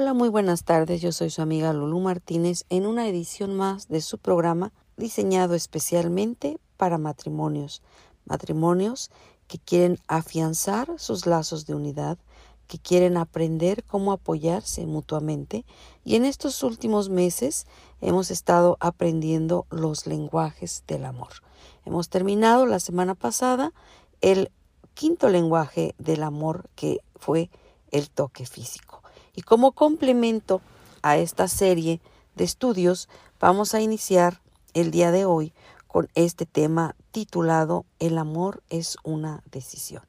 Hola, muy buenas tardes. Yo soy su amiga Lulu Martínez en una edición más de su programa diseñado especialmente para matrimonios. Matrimonios que quieren afianzar sus lazos de unidad, que quieren aprender cómo apoyarse mutuamente y en estos últimos meses hemos estado aprendiendo los lenguajes del amor. Hemos terminado la semana pasada el quinto lenguaje del amor que fue el toque físico. Y como complemento a esta serie de estudios, vamos a iniciar el día de hoy con este tema titulado El amor es una decisión.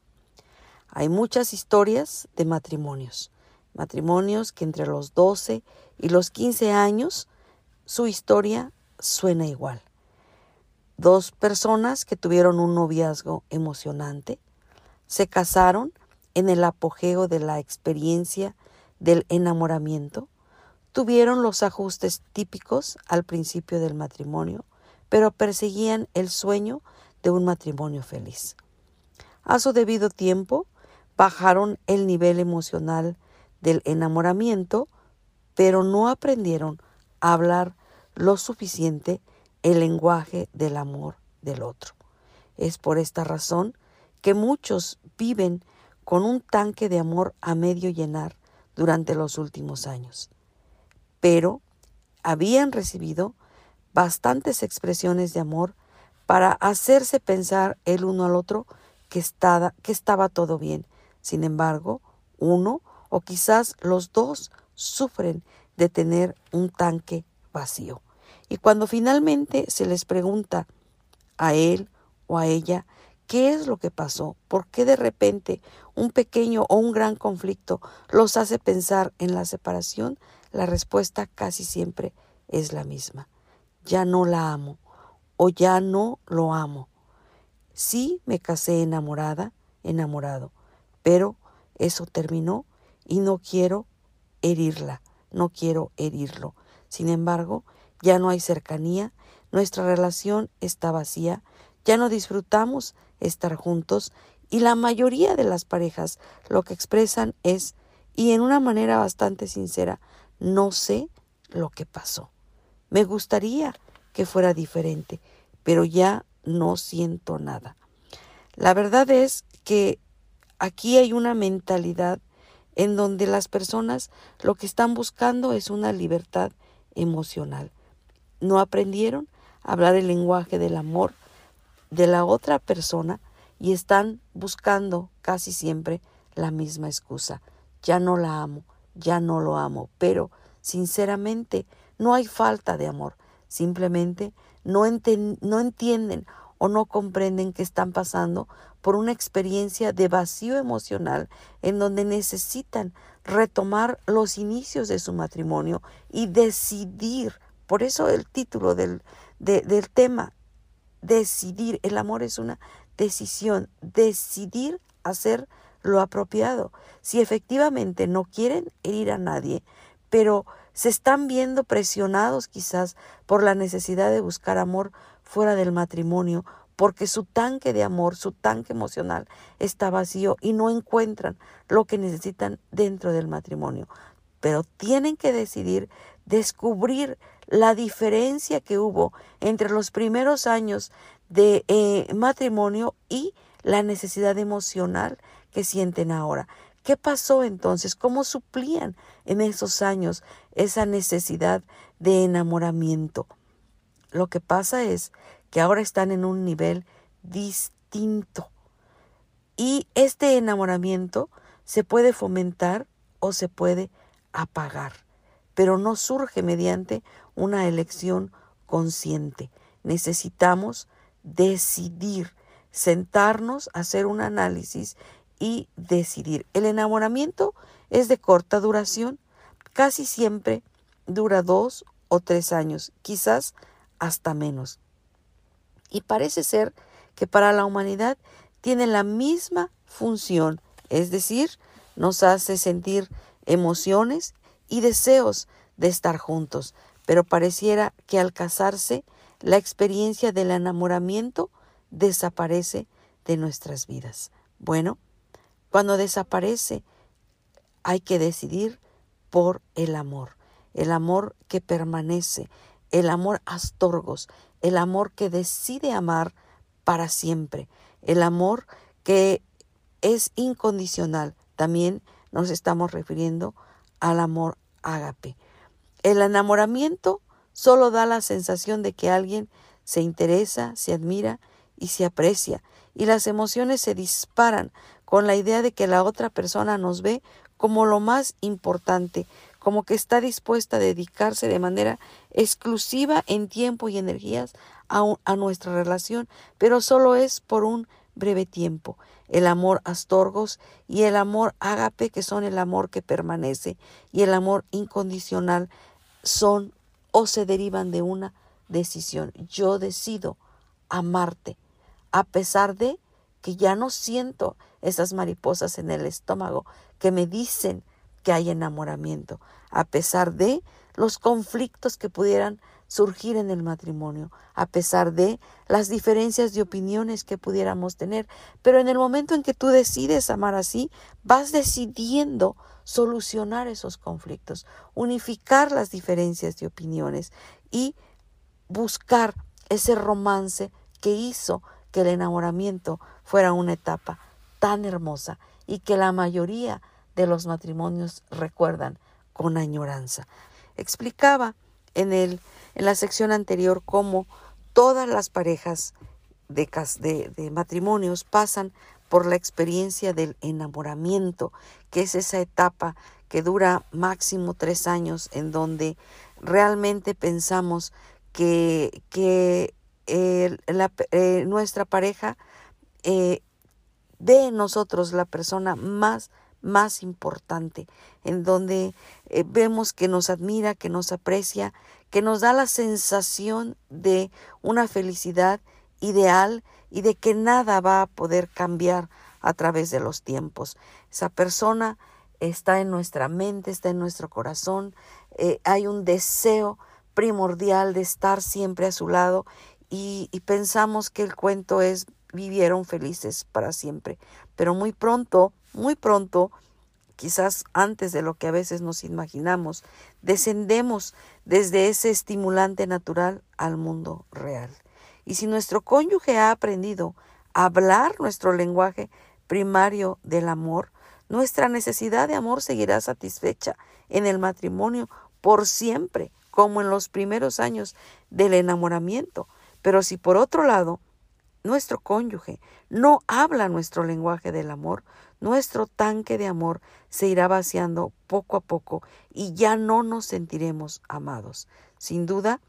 Hay muchas historias de matrimonios, matrimonios que entre los 12 y los 15 años su historia suena igual. Dos personas que tuvieron un noviazgo emocionante se casaron en el apogeo de la experiencia del enamoramiento, tuvieron los ajustes típicos al principio del matrimonio, pero perseguían el sueño de un matrimonio feliz. A su debido tiempo, bajaron el nivel emocional del enamoramiento, pero no aprendieron a hablar lo suficiente el lenguaje del amor del otro. Es por esta razón que muchos viven con un tanque de amor a medio llenar durante los últimos años. Pero habían recibido bastantes expresiones de amor para hacerse pensar el uno al otro que estaba, que estaba todo bien. Sin embargo, uno o quizás los dos sufren de tener un tanque vacío. Y cuando finalmente se les pregunta a él o a ella qué es lo que pasó, por qué de repente un pequeño o un gran conflicto los hace pensar en la separación, la respuesta casi siempre es la misma. Ya no la amo o ya no lo amo. Sí me casé enamorada, enamorado, pero eso terminó y no quiero herirla, no quiero herirlo. Sin embargo, ya no hay cercanía, nuestra relación está vacía, ya no disfrutamos estar juntos y la mayoría de las parejas lo que expresan es, y en una manera bastante sincera, no sé lo que pasó. Me gustaría que fuera diferente, pero ya no siento nada. La verdad es que aquí hay una mentalidad en donde las personas lo que están buscando es una libertad emocional no aprendieron a hablar el lenguaje del amor de la otra persona y están buscando casi siempre la misma excusa. Ya no la amo, ya no lo amo, pero sinceramente no hay falta de amor, simplemente no, no entienden o no comprenden que están pasando por una experiencia de vacío emocional en donde necesitan retomar los inicios de su matrimonio y decidir. Por eso el título del, del tema, decidir, el amor es una decisión, decidir hacer lo apropiado. Si efectivamente no quieren herir a nadie, pero se están viendo presionados quizás por la necesidad de buscar amor fuera del matrimonio, porque su tanque de amor, su tanque emocional está vacío y no encuentran lo que necesitan dentro del matrimonio. Pero tienen que decidir descubrir la diferencia que hubo entre los primeros años de eh, matrimonio y la necesidad emocional que sienten ahora. ¿Qué pasó entonces? ¿Cómo suplían en esos años esa necesidad de enamoramiento? Lo que pasa es que ahora están en un nivel distinto. Y este enamoramiento se puede fomentar o se puede apagar, pero no surge mediante una elección consciente. Necesitamos decidir, sentarnos, hacer un análisis y decidir. El enamoramiento es de corta duración, casi siempre dura dos o tres años, quizás hasta menos. Y parece ser que para la humanidad tiene la misma función, es decir, nos hace sentir emociones y deseos de estar juntos, pero pareciera que al casarse la experiencia del enamoramiento desaparece de nuestras vidas. Bueno, cuando desaparece hay que decidir por el amor, el amor que permanece, el amor astorgos, el amor que decide amar para siempre, el amor que es incondicional. También nos estamos refiriendo al amor ágape. El enamoramiento solo da la sensación de que alguien se interesa, se admira y se aprecia, y las emociones se disparan con la idea de que la otra persona nos ve como lo más importante, como que está dispuesta a dedicarse de manera exclusiva en tiempo y energías a, nuestra relación, pero solo es por un breve tiempo. El amor astorgos y el amor ágape, que son el amor que permanece, y el amor incondicional son o se derivan de una decisión. Yo decido amarte, a pesar de que ya no siento esas mariposas en el estómago que me dicen que hay enamoramiento, a pesar de los conflictos que pudieran surgir en el matrimonio, a pesar de las diferencias de opiniones que pudiéramos tener. Pero en el momento en que tú decides amar así, vas decidiendo solucionar esos conflictos, unificar las diferencias de opiniones y buscar ese romance que hizo que el enamoramiento fuera una etapa tan hermosa y que la mayoría de los matrimonios recuerdan con añoranza. Explicaba en, el, en la sección anterior cómo todas las parejas de, de, de matrimonios pasan por la experiencia del enamoramiento, que es esa etapa que dura máximo tres años, en donde realmente pensamos que, que eh, nuestra pareja eh, en nosotros la persona más más importante, en donde eh, vemos que nos admira, que nos aprecia, que nos da la sensación de una felicidad ideal y de que nada va a poder cambiar a través de los tiempos. Esa persona está en nuestra mente, está en nuestro corazón, hay un deseo primordial de estar siempre a su lado y, pensamos que el cuento es vivieron felices para siempre. Pero muy pronto, muy pronto, quizás antes de lo que a veces nos imaginamos, descendemos desde ese estimulante natural al mundo real. Y si nuestro cónyuge ha aprendido a hablar nuestro lenguaje primario del amor, nuestra necesidad de amor seguirá satisfecha en el matrimonio por siempre, como en los primeros años del enamoramiento. Pero si por otro lado nuestro cónyuge no habla nuestro lenguaje del amor, nuestro tanque de amor se irá vaciando poco a poco y ya no nos sentiremos amados. Sin duda,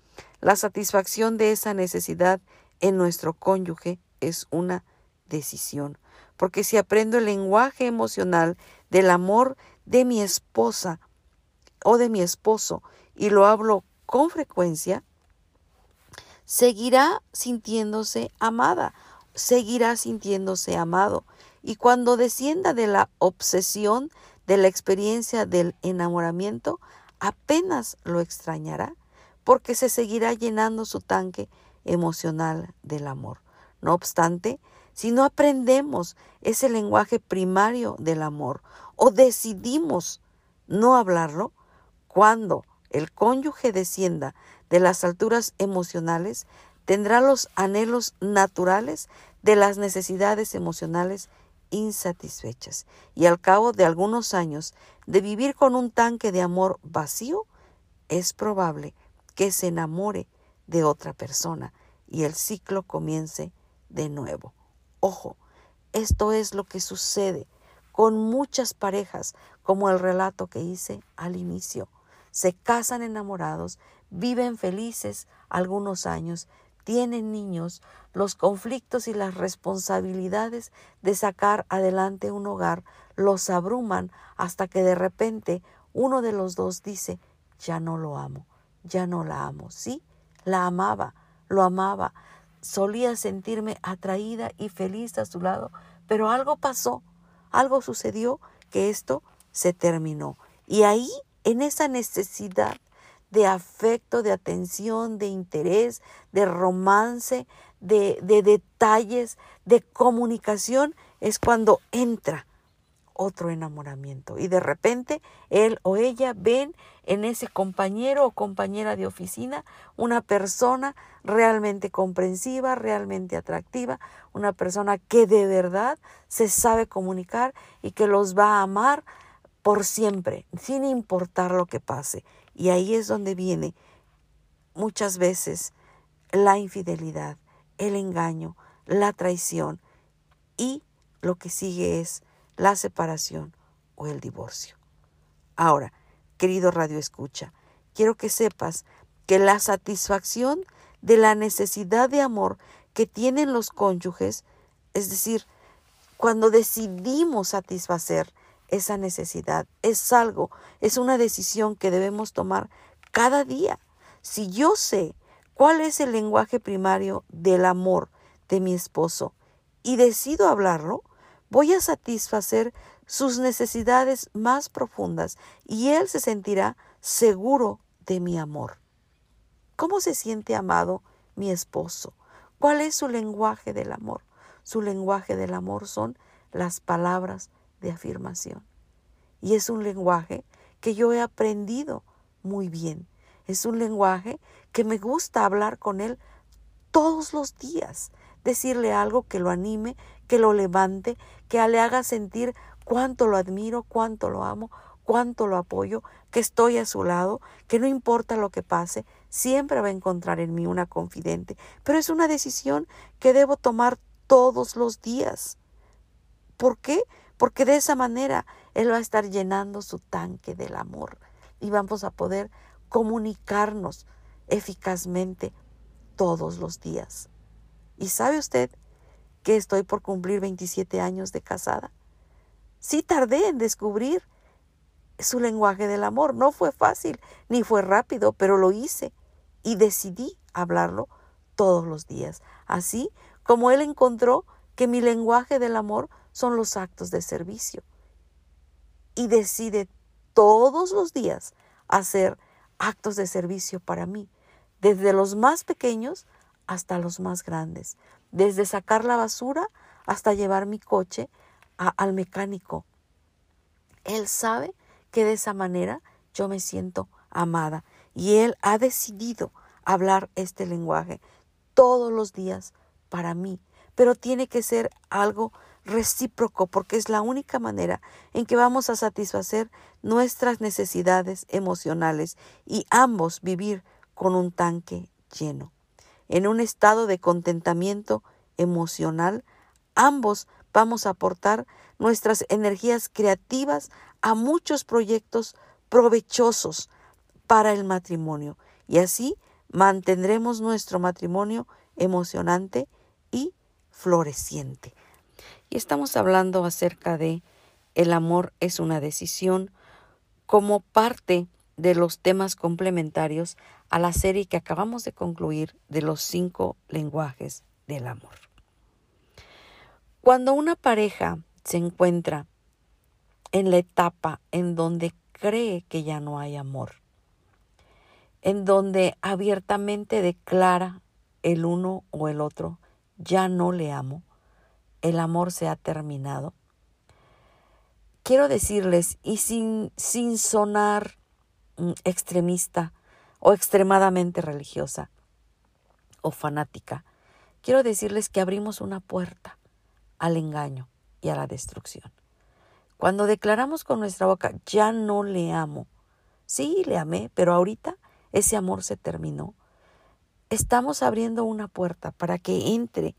la satisfacción de esa necesidad en nuestro cónyuge es una decisión, porque si aprendo el lenguaje emocional del amor de mi esposa o de mi esposo y lo hablo con frecuencia, seguirá sintiéndose amada, seguirá sintiéndose amado. Y cuando descienda de la obsesión de la experiencia del enamoramiento, apenas lo extrañará, porque se seguirá llenando su tanque emocional del amor. No obstante, si no aprendemos ese lenguaje primario del amor o decidimos no hablarlo, cuando el cónyuge descienda de las alturas emocionales, tendrá los anhelos naturales de las necesidades emocionales insatisfechas. Y al cabo de algunos años de vivir con un tanque de amor vacío, es probable que se enamore de otra persona y el ciclo comience de nuevo. Ojo, esto es lo que sucede con muchas parejas, como el relato que hice al inicio. Se casan enamorados, viven felices algunos años, tienen niños, los conflictos y las responsabilidades de sacar adelante un hogar los abruman hasta que de repente uno de los dos dice, ya no lo amo, ya no la amo. Sí, la amaba, lo amaba, solía sentirme atraída y feliz a su lado, pero algo pasó, algo sucedió que esto se terminó. Y ahí, en esa necesidad de afecto, de atención, de interés, de romance, de, de detalles, de comunicación, es cuando entra otro enamoramiento. Y de repente él o ella ven en ese compañero o compañera de oficina una persona realmente comprensiva, realmente atractiva, una persona que de verdad se sabe comunicar y que los va a amar por siempre, sin importar lo que pase. Y ahí es donde viene muchas veces la infidelidad, el engaño, la traición y lo que sigue es la separación o el divorcio. Ahora, querido Radio Escucha, quiero que sepas que la satisfacción de la necesidad de amor que tienen los cónyuges, es decir, cuando decidimos satisfacer esa necesidad, es algo, es una decisión que debemos tomar cada día. Si yo sé cuál es el lenguaje primario del amor de mi esposo y decido hablarlo, voy a satisfacer sus necesidades más profundas y él se sentirá seguro de mi amor. ¿Cómo se siente amado mi esposo? ¿Cuál es su lenguaje del amor? Su lenguaje del amor son las palabras de afirmación. Y es un lenguaje que yo he aprendido muy bien. Es un lenguaje que me gusta hablar con él todos los días, decirle algo que lo anime, que lo levante, que le haga sentir cuánto lo admiro, cuánto lo amo, cuánto lo apoyo, que estoy a su lado, que no importa lo que pase, siempre va a encontrar en mí una confidente. Pero es una decisión que debo tomar todos los días. ¿Por qué? Porque de esa manera Él va a estar llenando su tanque del amor y vamos a poder comunicarnos eficazmente todos los días. ¿Y sabe usted que estoy por cumplir 27 años de casada. Sí tardé en descubrir su lenguaje del amor. No fue fácil ni fue rápido, pero lo hice y decidí hablarlo todos los días. Así como él encontró que mi lenguaje del amor son los actos de servicio. Y decide todos los días hacer actos de servicio para mí, desde los más pequeños hasta los más grandes desde sacar la basura hasta llevar mi coche al mecánico. Él sabe que de esa manera yo me siento amada y él ha decidido hablar este lenguaje todos los días para mí, pero tiene que ser algo recíproco porque es la única manera en que vamos a satisfacer nuestras necesidades emocionales y ambos vivir con un tanque lleno en un estado de contentamiento emocional, ambos vamos a aportar nuestras energías creativas a muchos proyectos provechosos para el matrimonio y así mantendremos nuestro matrimonio emocionante y floreciente. Y estamos hablando acerca de el amor es una decisión como parte de los temas complementarios a la serie que acabamos de concluir de los cinco lenguajes del amor. Cuando una pareja se encuentra en la etapa en donde cree que ya no hay amor, en donde abiertamente declara el uno o el otro, ya no le amo, el amor se ha terminado, quiero decirles, y sin, sin sonar extremista o extremadamente religiosa o fanática, quiero decirles que abrimos una puerta al engaño y a la destrucción. Cuando declaramos con nuestra boca, ya no le amo, sí le amé, pero ahorita ese amor se terminó, estamos abriendo una puerta para que entre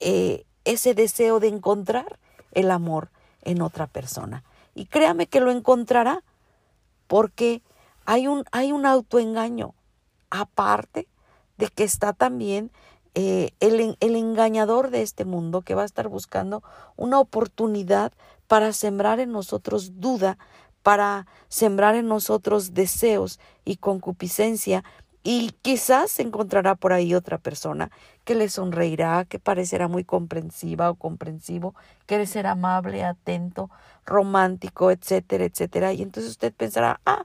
eh, ese deseo de encontrar el amor en otra persona. Y créame que lo encontrará porque hay un, hay un autoengaño, aparte de que está también eh, el, el engañador de este mundo que va a estar buscando una oportunidad para sembrar en nosotros duda, para sembrar en nosotros deseos y concupiscencia y quizás encontrará por ahí otra persona que le sonreirá, que parecerá muy comprensiva o comprensivo, que le será amable, atento, romántico, etcétera, etcétera. Y entonces usted pensará, ah,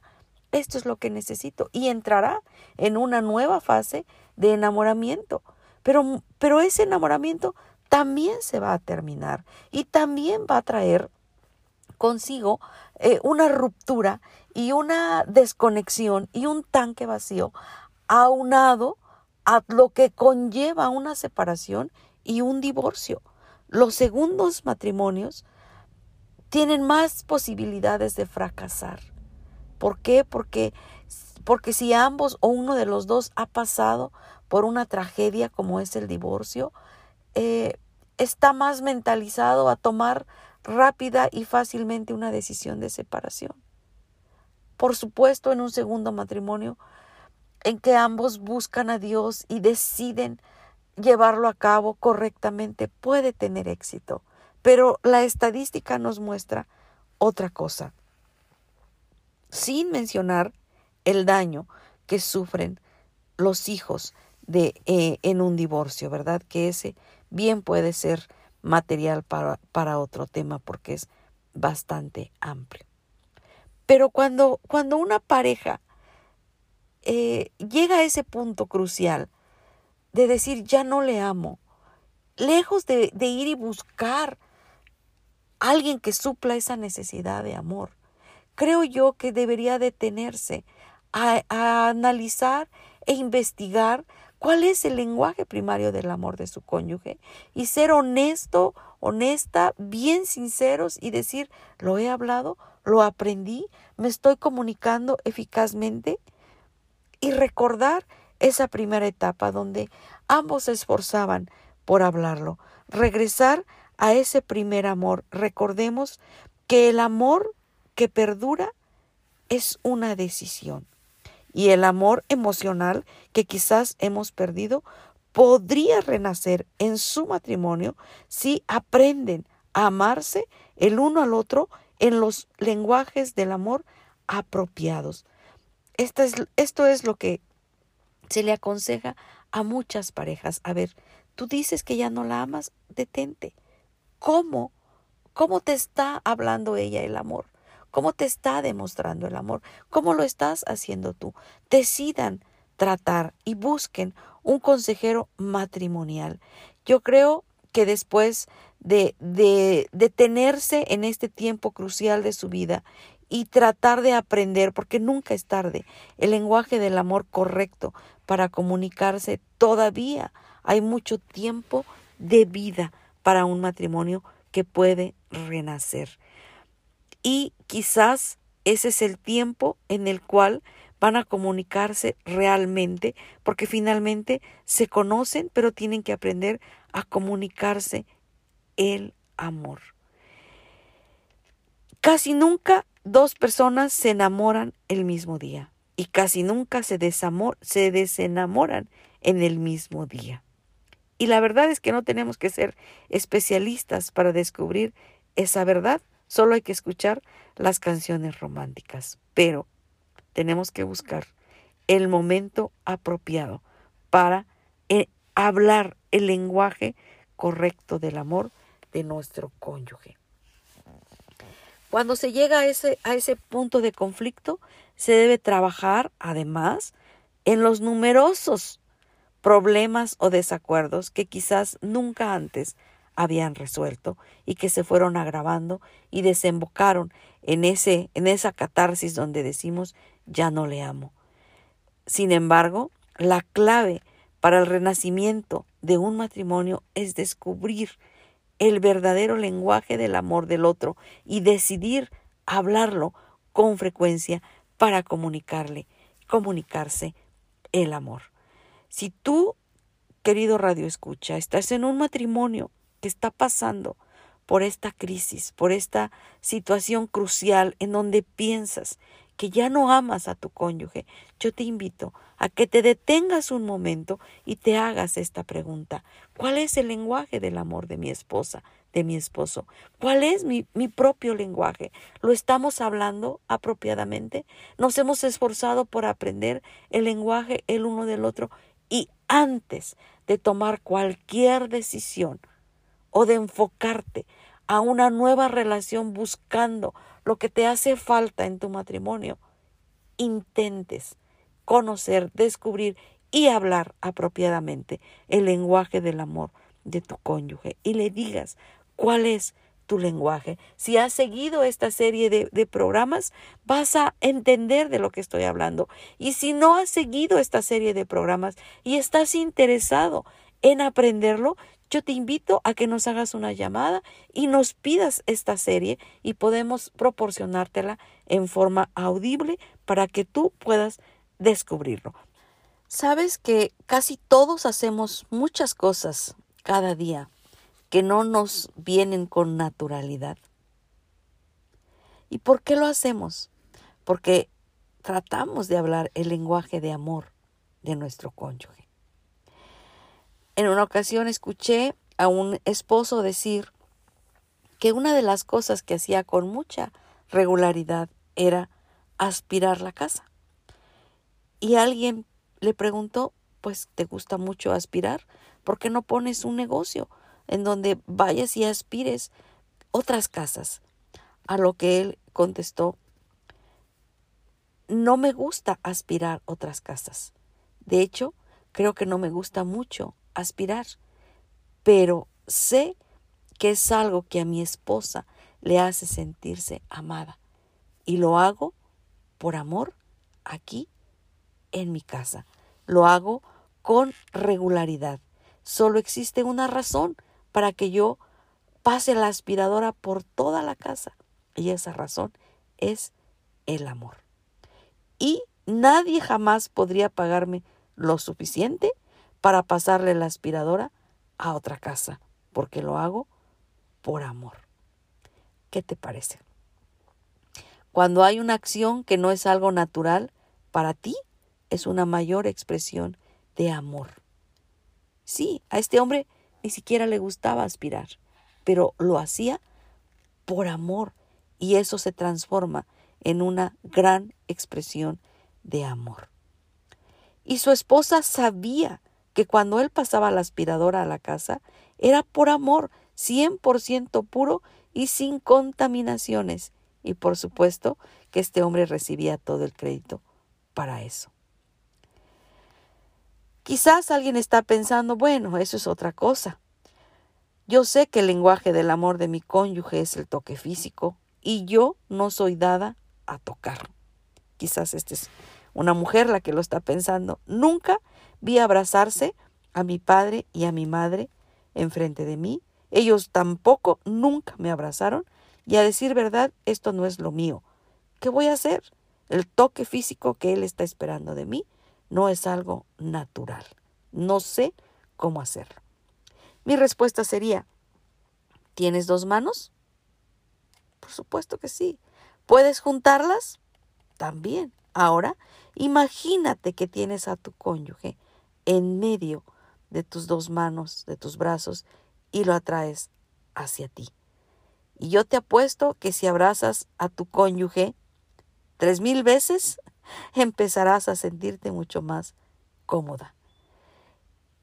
esto es lo que necesito. Y entrará en una nueva fase de enamoramiento. Pero, pero ese enamoramiento también se va a terminar y también va a traer consigo eh, una ruptura y una desconexión y un tanque vacío aunado a lo que conlleva una separación y un divorcio. Los segundos matrimonios tienen más posibilidades de fracasar. ¿Por qué? Porque, porque si ambos o uno de los dos ha pasado por una tragedia como es el divorcio, eh, está más mentalizado a tomar rápida y fácilmente una decisión de separación. Por supuesto, en un segundo matrimonio, en que ambos buscan a Dios y deciden llevarlo a cabo correctamente, puede tener éxito. Pero la estadística nos muestra otra cosa, sin mencionar el daño que sufren los hijos de, eh, en un divorcio, ¿verdad? Que ese bien puede ser material para, para otro tema porque es bastante amplio. Pero cuando, cuando una pareja eh, llega a ese punto crucial de decir ya no le amo, lejos de, ir y buscar alguien que supla esa necesidad de amor, creo yo que debería detenerse a, a analizar e investigar cuál es el lenguaje primario del amor de su cónyuge y ser honesto, honesta, bien sinceros y decir, lo he hablado, lo aprendí, me estoy comunicando eficazmente y recordar esa primera etapa donde ambos se esforzaban por hablarlo, regresar a ese primer amor. Recordemos que el amor que perdura es una decisión y el amor emocional que quizás hemos perdido podría renacer en su matrimonio si aprenden a amarse el uno al otro en los lenguajes del amor apropiados. Esto es, esto es lo que se le aconseja a muchas parejas. A ver, tú dices que ya no la amas, detente. ¿Cómo? ¿Cómo te está hablando ella el amor? ¿Cómo te está demostrando el amor? ¿Cómo lo estás haciendo tú? Decidan tratar y busquen un consejero matrimonial. Yo creo que después de, de detenerse en este tiempo crucial de su vida y tratar de aprender, porque nunca es tarde, el lenguaje del amor correcto para comunicarse, todavía hay mucho tiempo de vida para un matrimonio que puede renacer y quizás ese es el tiempo en el cual van a comunicarse realmente, porque finalmente se conocen, pero tienen que aprender a comunicarse el amor. Casi nunca dos personas se enamoran el mismo día y casi nunca se, se desenamoran en el mismo día. Y la verdad es que no tenemos que ser especialistas para descubrir esa verdad, Solo hay que escuchar las canciones románticas, pero tenemos que buscar el momento apropiado para eh, hablar el lenguaje correcto del amor de nuestro cónyuge. Cuando se llega a ese, a ese punto de conflicto, se debe trabajar además en los numerosos problemas o desacuerdos que quizás nunca antes habían resuelto y que se fueron agravando y desembocaron en ese en esa catarsis donde decimos ya no le amo. Sin embargo, la clave para el renacimiento de un matrimonio es descubrir el verdadero lenguaje del amor del otro y decidir hablarlo con frecuencia para comunicarle, comunicarse el amor. Si tú, querido Radio Escucha, estás en un matrimonio que está pasando por esta crisis, por esta situación crucial en donde piensas que ya no amas a tu cónyuge, yo te invito a que te detengas un momento y te hagas esta pregunta. ¿Cuál es el lenguaje del amor de mi esposa, de mi esposo? ¿Cuál es mi, mi propio lenguaje? ¿Lo estamos hablando apropiadamente? ¿Nos hemos esforzado por aprender el lenguaje el uno del otro? Y antes de tomar cualquier decisión, o de enfocarte a una nueva relación buscando lo que te hace falta en tu matrimonio, intentes conocer, descubrir y hablar apropiadamente el lenguaje del amor de tu cónyuge y le digas cuál es tu lenguaje. Si has seguido esta serie de, de, programas, vas a entender de lo que estoy hablando. Y si no has seguido esta serie de programas y estás interesado en aprenderlo, yo te invito a que nos hagas una llamada y nos pidas esta serie y podemos proporcionártela en forma audible para que tú puedas descubrirlo. Sabes que casi todos hacemos muchas cosas cada día que no nos vienen con naturalidad. ¿Y por qué lo hacemos? Porque tratamos de hablar el lenguaje de amor de nuestro cónyuge. En una ocasión escuché a un esposo decir que una de las cosas que hacía con mucha regularidad era aspirar la casa. Y alguien le preguntó, pues te gusta mucho aspirar, ¿por qué no pones un negocio en donde vayas y aspires otras casas? A lo que él contestó, no me gusta aspirar otras casas. De hecho, creo que no me gusta mucho aspirar, pero sé que es algo que a mi esposa le hace sentirse amada y lo hago por amor aquí en mi casa. Lo hago con regularidad. Solo existe una razón para que yo pase la aspiradora por toda la casa. Y esa razón es el amor. Y nadie jamás podría pagarme lo suficiente para pasarle la aspiradora a otra casa, porque lo hago por amor. ¿Qué te parece? Cuando hay una acción que no es algo natural para ti, es una mayor expresión de amor. Sí, a este hombre ni siquiera le gustaba aspirar, pero lo hacía por amor y eso se transforma en una gran expresión de amor. Y su esposa sabía que cuando él pasaba la aspiradora a la casa era por amor, 100% puro y sin contaminaciones. Y por supuesto que este hombre recibía todo el crédito para eso. Quizás alguien está pensando, bueno, eso es otra cosa. Yo sé que el lenguaje del amor de mi cónyuge es el toque físico y yo no soy dada a tocar. Quizás esta es una mujer la que lo está pensando. Nunca vi abrazarse a mi padre y a mi madre enfrente de mí. Ellos tampoco nunca me abrazaron y a decir verdad, esto no es lo mío. ¿Qué voy a hacer? El toque físico que él está esperando de mí no es algo natural. No sé cómo hacerlo. Mi respuesta sería, ¿tienes dos manos? Por supuesto que sí. ¿Puedes juntarlas? También. Ahora, imagínate que tienes a tu cónyuge en medio de tus dos manos, de tus brazos, y lo atraes hacia ti. Y yo te apuesto que si abrazas a tu cónyuge tres mil veces, empezarás a sentirte mucho más cómoda.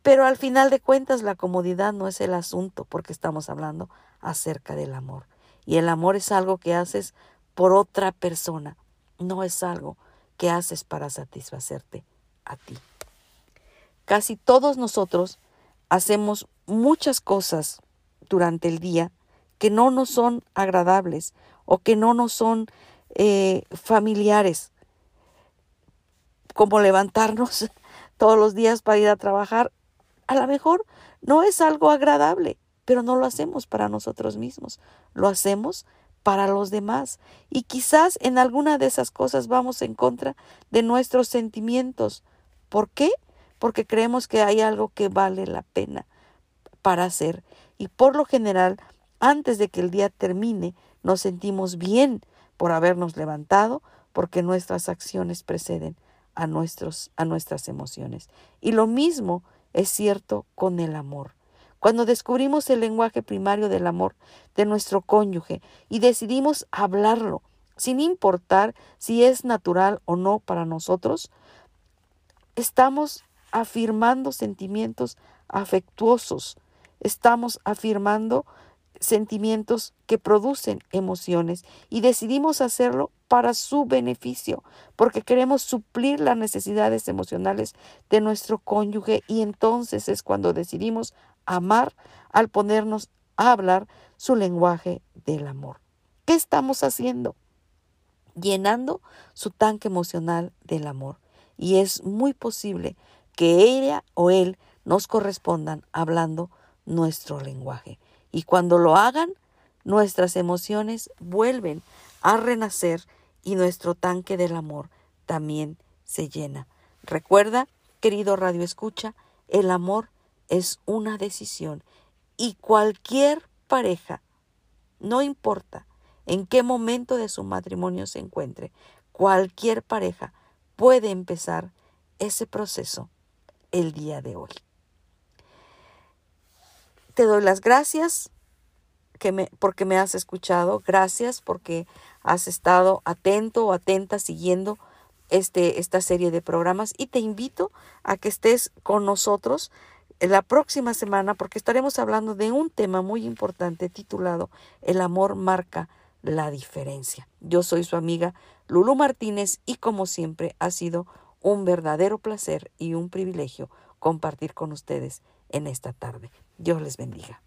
Pero al final de cuentas la comodidad no es el asunto porque estamos hablando acerca del amor. Y el amor es algo que haces por otra persona, no es algo que haces para satisfacerte a ti. Casi todos nosotros hacemos muchas cosas durante el día que no nos son agradables o que no nos son eh, familiares como levantarnos todos los días para ir a trabajar, a lo mejor no es algo agradable, pero no lo hacemos para nosotros mismos, lo hacemos para los demás. Y quizás en alguna de esas cosas vamos en contra de nuestros sentimientos. ¿Por qué? Porque creemos que hay algo que vale la pena para hacer. Y por lo general, antes de que el día termine, nos sentimos bien por habernos levantado, porque nuestras acciones preceden a, nuestros, a nuestras emociones. Y lo mismo es cierto con el amor. Cuando descubrimos el lenguaje primario del amor de nuestro cónyuge y decidimos hablarlo, sin importar si es natural o no para nosotros, estamos afirmando sentimientos afectuosos, estamos afirmando sentimientos que producen emociones y decidimos hacerlo para su beneficio, porque queremos suplir las necesidades emocionales de nuestro cónyuge y entonces es cuando decidimos amar al ponernos a hablar su lenguaje del amor. ¿Qué estamos haciendo? Llenando su tanque emocional del amor. Y es muy posible que ella o él nos correspondan hablando nuestro lenguaje. Y cuando lo hagan, nuestras emociones vuelven a renacer y nuestro tanque del amor también se llena. Recuerda, querido Radio Escucha, el amor es una decisión y cualquier pareja, no importa en qué momento de su matrimonio se encuentre, cualquier pareja puede empezar ese proceso el día de hoy. Te doy las gracias que me, porque me has escuchado, gracias porque has estado atento o atenta siguiendo este, esta serie de programas y te invito a que estés con nosotros la próxima semana porque estaremos hablando de un tema muy importante titulado El amor marca la diferencia. Yo soy su amiga Lulu Martínez y como siempre ha sido un verdadero placer y un privilegio compartir con ustedes en esta tarde. Dios les bendiga.